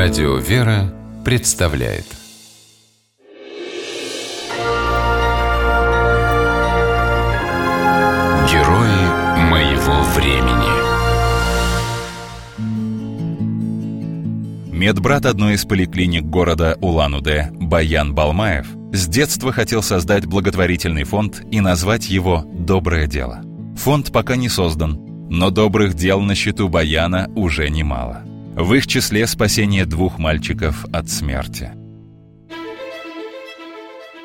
Радио «Вера» представляет Герои моего времени Медбрат одной из поликлиник города Улан-Удэ Баян Балмаев с детства хотел создать благотворительный фонд и назвать его «Доброе дело». Фонд пока не создан, но добрых дел на счету Баяна уже немало. В их числе спасение двух мальчиков от смерти.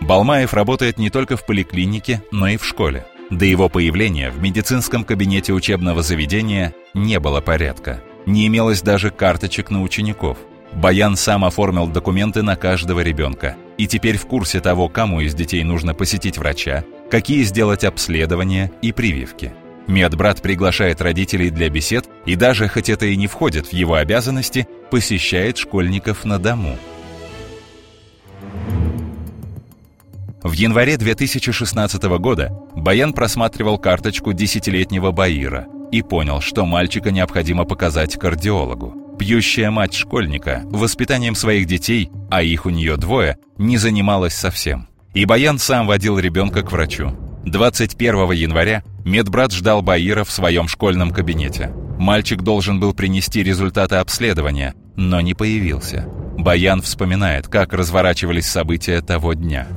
Балмаев работает не только в поликлинике, но и в школе. До его появления в медицинском кабинете учебного заведения не было порядка. Не имелось даже карточек на учеников. Баян сам оформил документы на каждого ребенка и теперь в курсе того, кому из детей нужно посетить врача, какие сделать обследования и прививки – Медбрат приглашает родителей для бесед и даже, хоть это и не входит в его обязанности, посещает школьников на дому. В январе 2016 года Баян просматривал карточку десятилетнего Баира и понял, что мальчика необходимо показать кардиологу. Пьющая мать школьника воспитанием своих детей, а их у нее двое, не занималась совсем. И Баян сам водил ребенка к врачу. 21 января медбрат ждал Баира в своем школьном кабинете. Мальчик должен был принести результаты обследования, но не появился. Баян вспоминает, как разворачивались события того дня.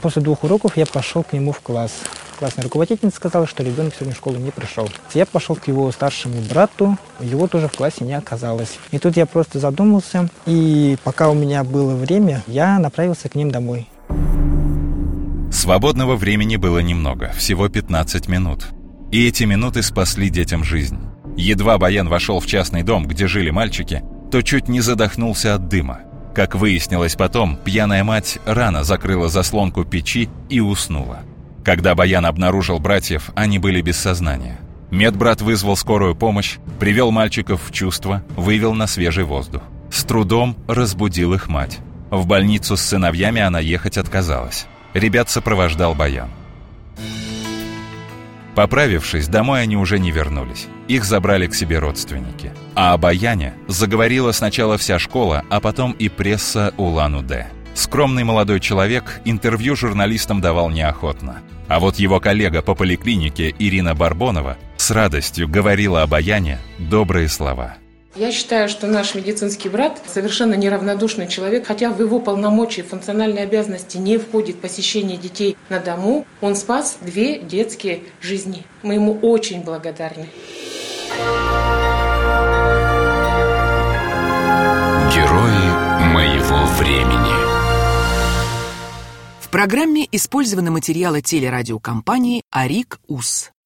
После двух уроков я пошел к нему в класс. Классная руководительница сказала, что ребенок сегодня в школу не пришел. Я пошел к его старшему брату, его тоже в классе не оказалось. И тут я просто задумался, и пока у меня было время, я направился к ним домой. Свободного времени было немного, всего 15 минут. И эти минуты спасли детям жизнь. Едва Баян вошел в частный дом, где жили мальчики, то чуть не задохнулся от дыма. Как выяснилось потом, пьяная мать рано закрыла заслонку печи и уснула. Когда Баян обнаружил братьев, они были без сознания. Медбрат вызвал скорую помощь, привел мальчиков в чувство, вывел на свежий воздух. С трудом разбудил их мать. В больницу с сыновьями она ехать отказалась. Ребят сопровождал Баян. Поправившись, домой они уже не вернулись. Их забрали к себе родственники. А о Баяне заговорила сначала вся школа, а потом и пресса Улан-Удэ. Скромный молодой человек интервью журналистам давал неохотно. А вот его коллега по поликлинике Ирина Барбонова с радостью говорила о Баяне добрые слова – я считаю, что наш медицинский брат совершенно неравнодушный человек, хотя в его полномочия и функциональные обязанности не входит посещение детей на дому. Он спас две детские жизни. Мы ему очень благодарны. Герои моего времени. В программе использованы материалы телерадиокомпании «Арик УС».